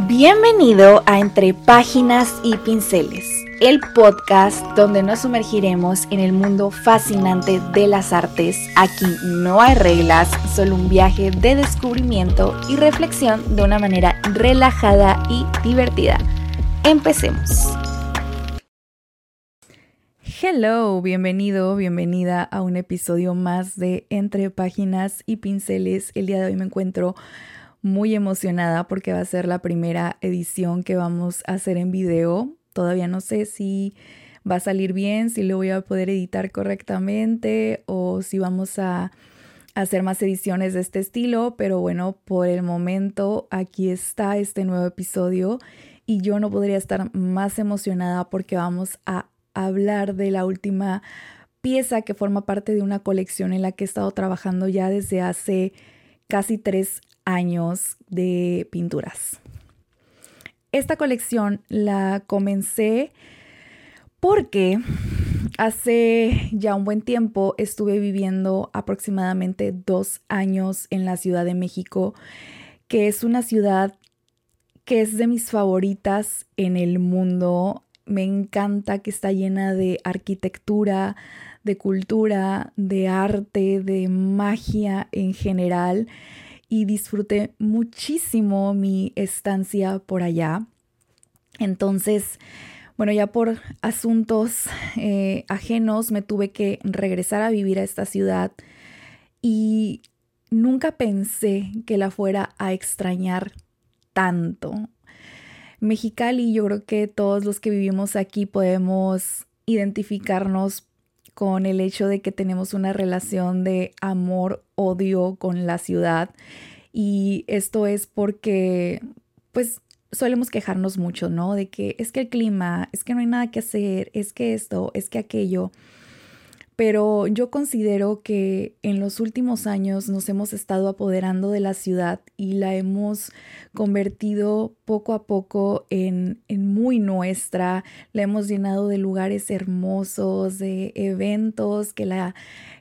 Bienvenido a Entre Páginas y Pinceles, el podcast donde nos sumergiremos en el mundo fascinante de las artes. Aquí no hay reglas, solo un viaje de descubrimiento y reflexión de una manera relajada y divertida. Empecemos. Hello, bienvenido, bienvenida a un episodio más de Entre Páginas y Pinceles. El día de hoy me encuentro muy emocionada porque va a ser la primera edición que vamos a hacer en video. Todavía no sé si va a salir bien, si lo voy a poder editar correctamente o si vamos a hacer más ediciones de este estilo, pero bueno, por el momento aquí está este nuevo episodio y yo no podría estar más emocionada porque vamos a hablar de la última pieza que forma parte de una colección en la que he estado trabajando ya desde hace casi tres años de pinturas. Esta colección la comencé porque hace ya un buen tiempo estuve viviendo aproximadamente dos años en la Ciudad de México, que es una ciudad que es de mis favoritas en el mundo. Me encanta que está llena de arquitectura, de cultura, de arte, de magia en general y disfruté muchísimo mi estancia por allá. Entonces, bueno, ya por asuntos eh, ajenos me tuve que regresar a vivir a esta ciudad y nunca pensé que la fuera a extrañar tanto. Mexicali, yo creo que todos los que vivimos aquí podemos identificarnos con el hecho de que tenemos una relación de amor-odio con la ciudad. Y esto es porque, pues, solemos quejarnos mucho, ¿no? De que es que el clima, es que no hay nada que hacer, es que esto, es que aquello pero yo considero que en los últimos años nos hemos estado apoderando de la ciudad y la hemos convertido poco a poco en, muy nuestra, la hemos llenado de lugares hermosos, de eventos que la,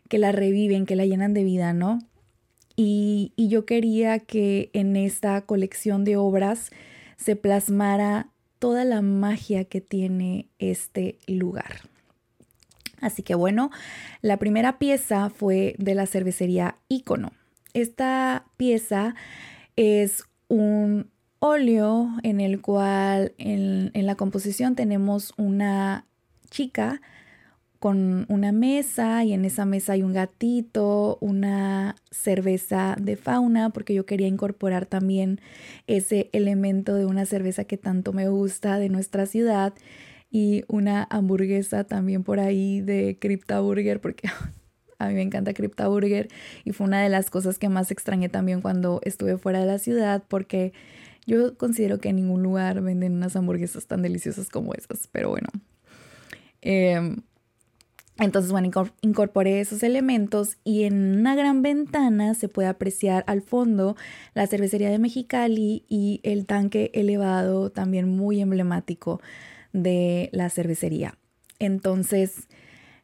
que la reviven, que la llenan de vida, ¿no? Y, y yo quería que en esta colección de obras se plasmara toda la magia que tiene este lugar. Así que bueno, la primera pieza fue de la cervecería Icono. Esta pieza es un óleo en el cual en, la composición tenemos una chica con una mesa y en esa mesa hay un gatito, una cerveza de fauna, porque yo quería incorporar también ese elemento de una cerveza que tanto me gusta de nuestra ciudad y una hamburguesa también por ahí de Crypta Burger porque a mí me encanta Crypta Burger y fue una de las cosas que más extrañé también cuando estuve fuera de la ciudad porque yo considero que en ningún lugar venden unas hamburguesas tan deliciosas como esas, pero bueno. Em, entonces, bueno, incorporé esos elementos y en una gran ventana se puede apreciar al fondo la cervecería de Mexicali y el tanque elevado también muy emblemático de la cervecería. Entonces,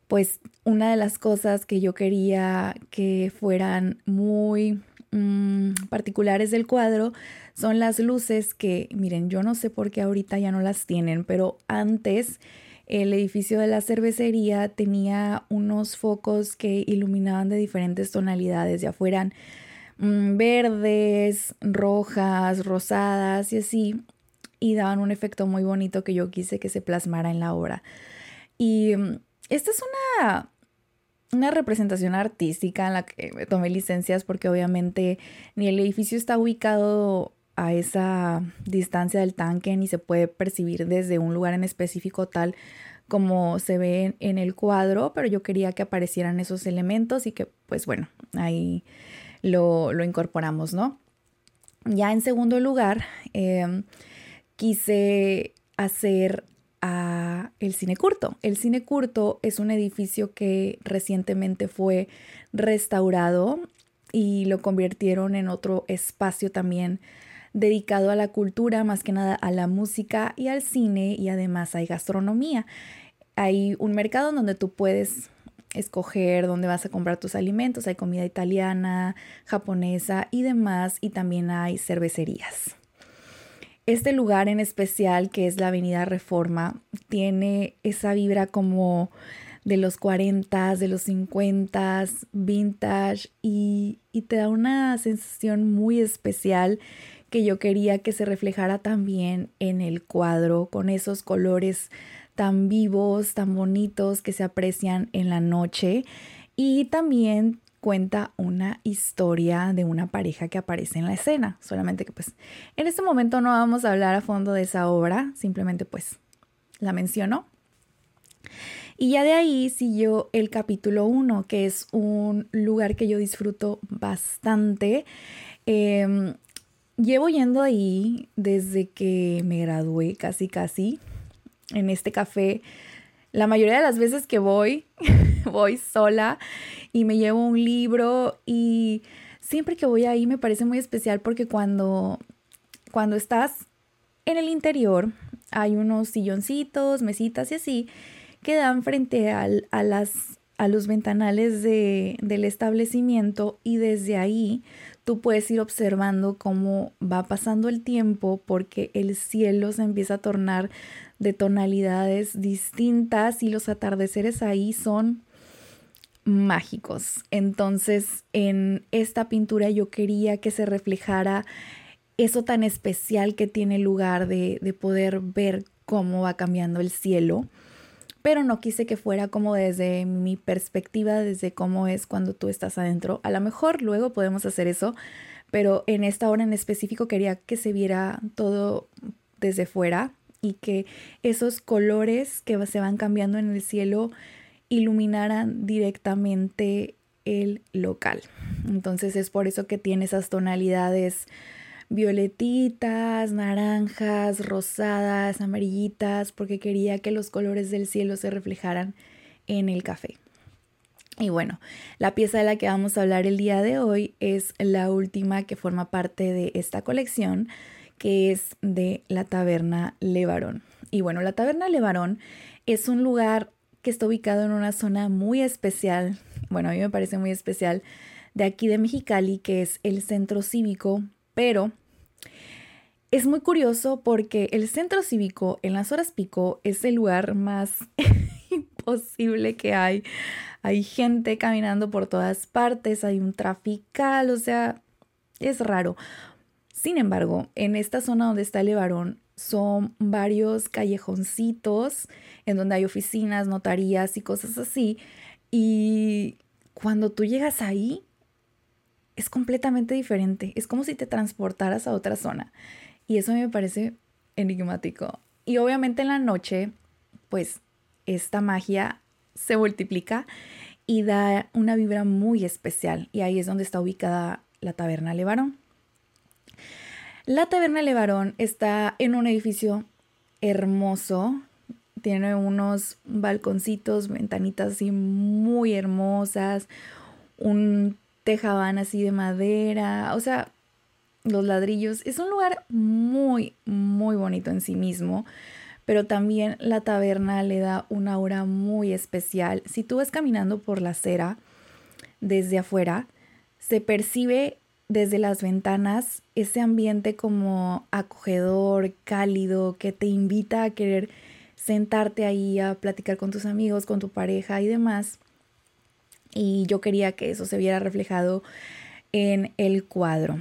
pues una de las cosas que yo quería que fueran muy mm, particulares del cuadro son las luces que, miren, yo no sé por qué ahorita ya no las tienen, pero antes el edificio de la cervecería tenía unos focos que iluminaban de diferentes tonalidades, ya fueran mm, verdes, rojas, rosadas y así y daban un efecto muy bonito que yo quise que se plasmara en la obra. Y mm, esta es una, una representación artística en la que me tomé licencias porque obviamente ni el edificio está ubicado a esa distancia del tanque ni se puede percibir desde un lugar en específico tal como se ve en, el cuadro, pero yo quería que aparecieran esos elementos y que pues bueno, ahí lo, incorporamos, ¿no? Ya en segundo lugar, em, quise hacer el cine curto. El cine curto es un edificio que recientemente fue restaurado y lo convirtieron en otro espacio también dedicado a la cultura, más que nada a la música y al cine y además hay gastronomía. Hay un mercado donde tú puedes escoger dónde vas a comprar tus alimentos, hay comida italiana, japonesa y demás y también hay cervecerías. Este lugar en especial, que es la Avenida Reforma, tiene esa vibra como de los 40, de los 50, vintage y, y te da una sensación muy especial que yo quería que se reflejara también en el cuadro con esos colores tan vivos, tan bonitos que se aprecian en la noche. Y también cuenta una historia de una pareja que aparece en la escena, solamente que pues en este momento no vamos a hablar a fondo de esa obra, simplemente pues la menciono. Y ya de ahí siguió el capítulo 1, que es un lugar que yo disfruto bastante. Em, llevo yendo ahí desde que me gradué, casi casi, en este café. La mayoría de las veces que voy, voy sola y me llevo un libro y siempre que voy ahí me parece muy especial porque cuando, cuando estás en el interior hay unos silloncitos, mesitas y así que dan frente al, a, las, a los ventanales de, del establecimiento y desde ahí tú puedes ir observando cómo va pasando el tiempo porque el cielo se empieza a tornar de tonalidades distintas y los atardeceres ahí son mágicos. Entonces, en esta pintura yo quería que se reflejara eso tan especial que tiene lugar de, de poder ver cómo va cambiando el cielo pero no quise que fuera como desde mi perspectiva, desde cómo es cuando tú estás adentro. A lo mejor luego podemos hacer eso, pero en esta hora en específico quería que se viera todo desde fuera y que esos colores que se van cambiando en el cielo iluminaran directamente el local. Entonces es por eso que tiene esas tonalidades violetitas, naranjas, rosadas, amarillitas, porque quería que los colores del cielo se reflejaran en el café. Y bueno, la pieza de la que vamos a hablar el día de hoy es la última que forma parte de esta colección, que es de la Taberna Levarón. Y bueno, la Taberna Levarón es un lugar que está ubicado en una zona muy especial, bueno, a mí me parece muy especial, de aquí de Mexicali, que es el centro cívico, pero es muy curioso porque el centro cívico en las horas pico es el lugar más imposible que hay. Hay gente caminando por todas partes, hay un trafical, o sea, es raro. Sin embargo, en esta zona donde está el Levarón son varios callejoncitos en donde hay oficinas, notarías y cosas así. Y cuando tú llegas ahí, es completamente diferente. Es como si te transportaras a otra zona. Y eso me parece enigmático. Y obviamente en la noche, pues esta magia se multiplica y da una vibra muy especial. Y ahí es donde está ubicada la Taberna Levarón. La Taberna Levarón está en un edificio hermoso. Tiene unos balconcitos, ventanitas así muy hermosas, un tejabán así de madera. O sea, los ladrillos. Es un lugar muy, muy bonito en sí mismo, pero también la taberna le da una aura muy especial. Si tú vas caminando por la acera desde afuera, se percibe desde las ventanas ese ambiente como acogedor, cálido, que te invita a querer sentarte ahí a platicar con tus amigos, con tu pareja y demás. Y yo quería que eso se viera reflejado en el cuadro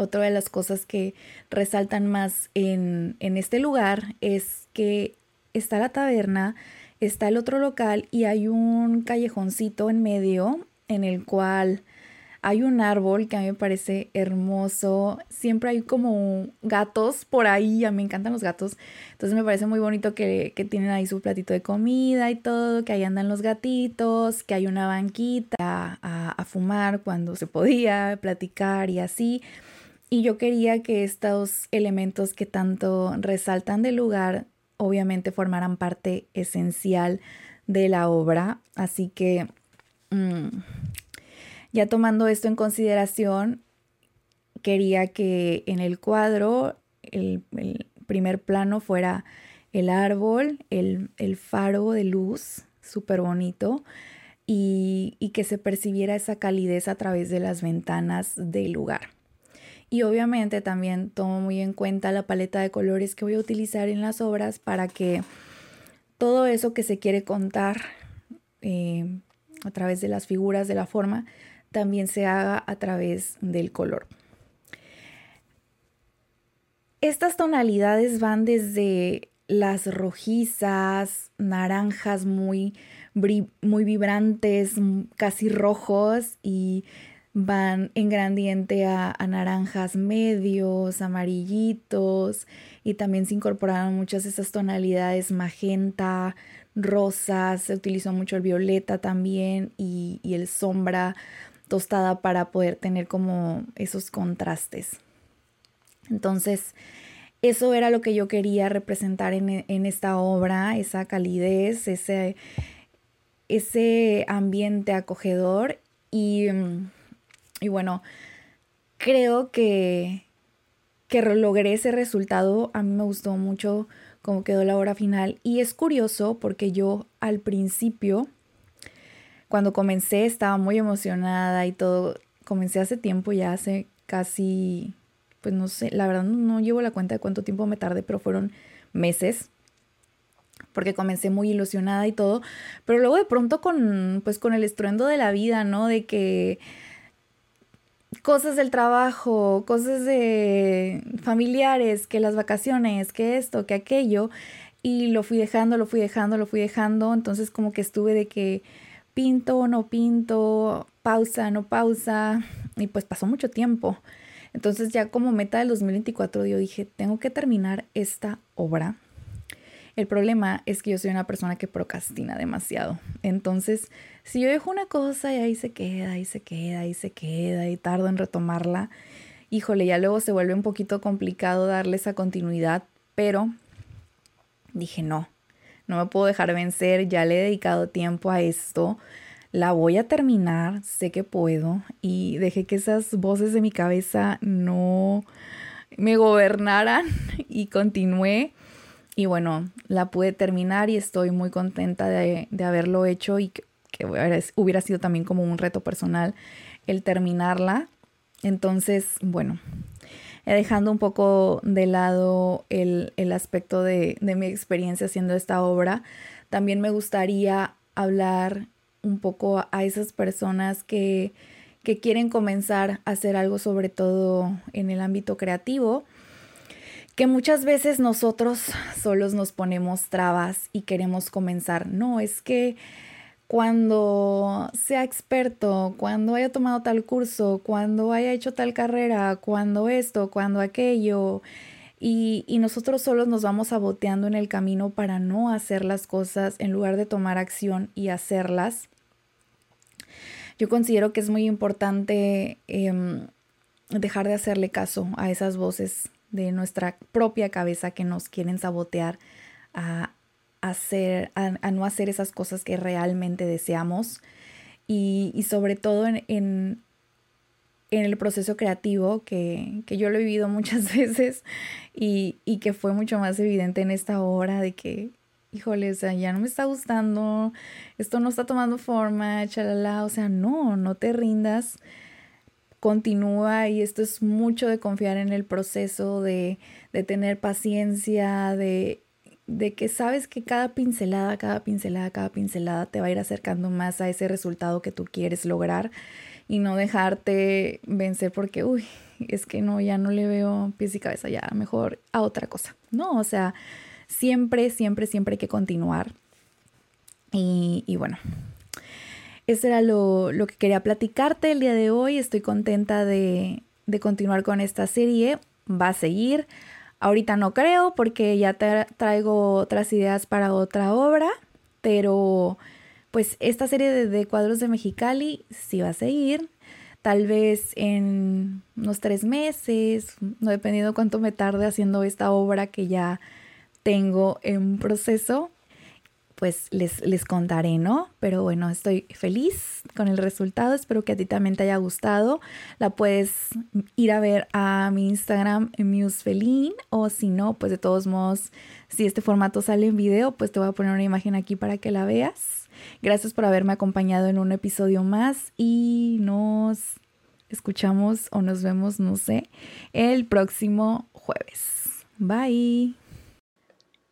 otra de las cosas que resaltan más en, este lugar es que está la taberna, está el otro local y hay un callejoncito en medio en el cual hay un árbol que a mí me parece hermoso. Siempre hay como gatos por ahí. A mí me encantan los gatos. Entonces me parece muy bonito que, tienen ahí su platito de comida y todo. Que ahí andan los gatitos. Que hay una banquita a, a fumar cuando se podía, platicar y así. Y yo quería que estos elementos que tanto resaltan del lugar obviamente formaran parte esencial de la obra. Así que mm, ya tomando esto en consideración, quería que en el cuadro el, primer plano fuera el árbol, el, faro de luz, súper bonito, y que se percibiera esa calidez a través de las ventanas del lugar. Y obviamente también tomo muy en cuenta la paleta de colores que voy a utilizar en las obras para que todo eso que se quiere contar eh, a través de las figuras, de la forma, también se haga a través del color. Estas tonalidades van desde las rojizas, naranjas muy, muy vibrantes, casi rojos y van en gradiente a, naranjas medios, amarillitos y también se incorporaron muchas de esas tonalidades magenta, rosas, se utilizó mucho el violeta también y, el sombra tostada para poder tener como esos contrastes. Entonces, eso era lo que yo quería representar en, en esta obra, esa calidez, ese, ese ambiente acogedor y y bueno, creo que, que logré ese resultado. A mí me gustó mucho cómo quedó la hora final. Y es curioso porque yo al principio, cuando comencé, estaba muy emocionada y todo. Comencé hace tiempo, ya hace casi, pues no sé, la verdad no, no llevo la cuenta de cuánto tiempo me tardé, pero fueron meses porque comencé muy ilusionada y todo, pero luego de pronto con pues con el estruendo de la vida, ¿no? De que cosas del trabajo, cosas de familiares, que las vacaciones, que esto, que aquello, y lo fui dejando, lo fui dejando, lo fui dejando, entonces como que estuve de que pinto, no pinto, pausa, no pausa, y pues pasó mucho tiempo. Entonces ya como meta del 2024 yo dije, tengo que terminar esta obra el problema es que yo soy una persona que procrastina demasiado. Entonces, si yo dejo una cosa y ahí se queda, y se queda, y se queda, y tardo en retomarla, híjole, ya luego se vuelve un poquito complicado darle esa continuidad, pero dije, no, no me puedo dejar vencer, ya le he dedicado tiempo a esto, la voy a terminar, sé que puedo, y dejé que esas voces de mi cabeza no me gobernaran y continué y bueno, la pude terminar y estoy muy contenta de, haberlo hecho y que, hubiera sido también como un reto personal el terminarla. Entonces, bueno, dejando un poco de lado el, aspecto de, mi experiencia haciendo esta obra, también me gustaría hablar un poco a esas personas que, que quieren comenzar a hacer algo sobre todo en el ámbito creativo que muchas veces nosotros solos nos ponemos trabas y queremos comenzar. No, es que cuando sea experto, cuando haya tomado tal curso, cuando haya hecho tal carrera, cuando esto, cuando aquello, y, nosotros solos nos vamos saboteando en el camino para no hacer las cosas en lugar de tomar acción y hacerlas. Yo considero que es muy importante em, dejar de hacerle caso a esas voces de nuestra propia cabeza que nos quieren sabotear a, hacer, a, no hacer esas cosas que realmente deseamos. Y, sobre todo en, en, el proceso creativo que, yo lo he vivido muchas veces y, que fue mucho más evidente en esta hora de que, híjole, o sea, ya no me está gustando, esto no está tomando forma, chalala, o sea, no, no te rindas continúa y esto es mucho de confiar en el proceso, de, tener paciencia, de, de que sabes que cada pincelada, cada pincelada, cada pincelada te va a ir acercando más a ese resultado que tú quieres lograr y no dejarte vencer porque, uy, es que no, ya no le veo pies y cabeza, ya mejor a otra cosa. No, o sea, siempre, siempre, siempre hay que continuar. Y, y bueno, eso era lo, que quería platicarte el día de hoy. Estoy contenta de, continuar con esta serie. Va a seguir. Ahorita no creo porque ya traigo otras ideas para otra obra, pero pues esta serie de, cuadros de Mexicali sí va a seguir. Tal vez en unos tres meses, no dependiendo cuánto me tarde haciendo esta obra que ya tengo en proceso, pues les, les contaré, ¿no? Pero bueno, estoy feliz con el resultado, espero que a ti también te haya gustado. La puedes ir a ver a mi Instagram, Musefelin, o si no, pues de todos modos, si este formato sale en video, pues te voy a poner una imagen aquí para que la veas. Gracias por haberme acompañado en un episodio más y nos escuchamos o nos vemos, no sé, el próximo jueves. Bye.